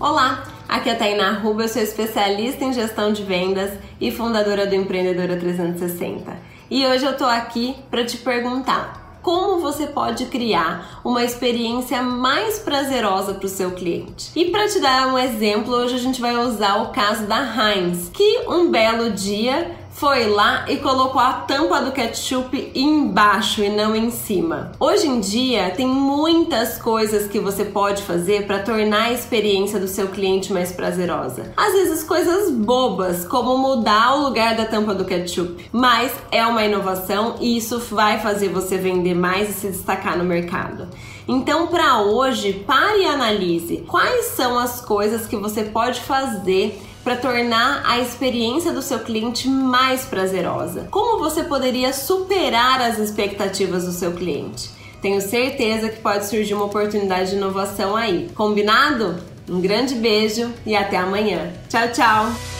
Olá, aqui é a Tainá Ruba, eu sou especialista em gestão de vendas e fundadora do Empreendedora 360. E hoje eu tô aqui para te perguntar como você pode criar uma experiência mais prazerosa para o seu cliente. E para te dar um exemplo, hoje a gente vai usar o caso da Heinz, que um belo dia foi lá e colocou a tampa do ketchup embaixo e não em cima. Hoje em dia tem muitas coisas que você pode fazer para tornar a experiência do seu cliente mais prazerosa. Às vezes coisas bobas, como mudar o lugar da tampa do ketchup, mas é uma inovação e isso vai fazer você vender mais e se destacar no mercado. Então, para hoje, pare e analise quais são as coisas que você pode fazer para tornar a experiência do seu cliente mais prazerosa? Como você poderia superar as expectativas do seu cliente? Tenho certeza que pode surgir uma oportunidade de inovação aí. Combinado? Um grande beijo e até amanhã. Tchau, tchau!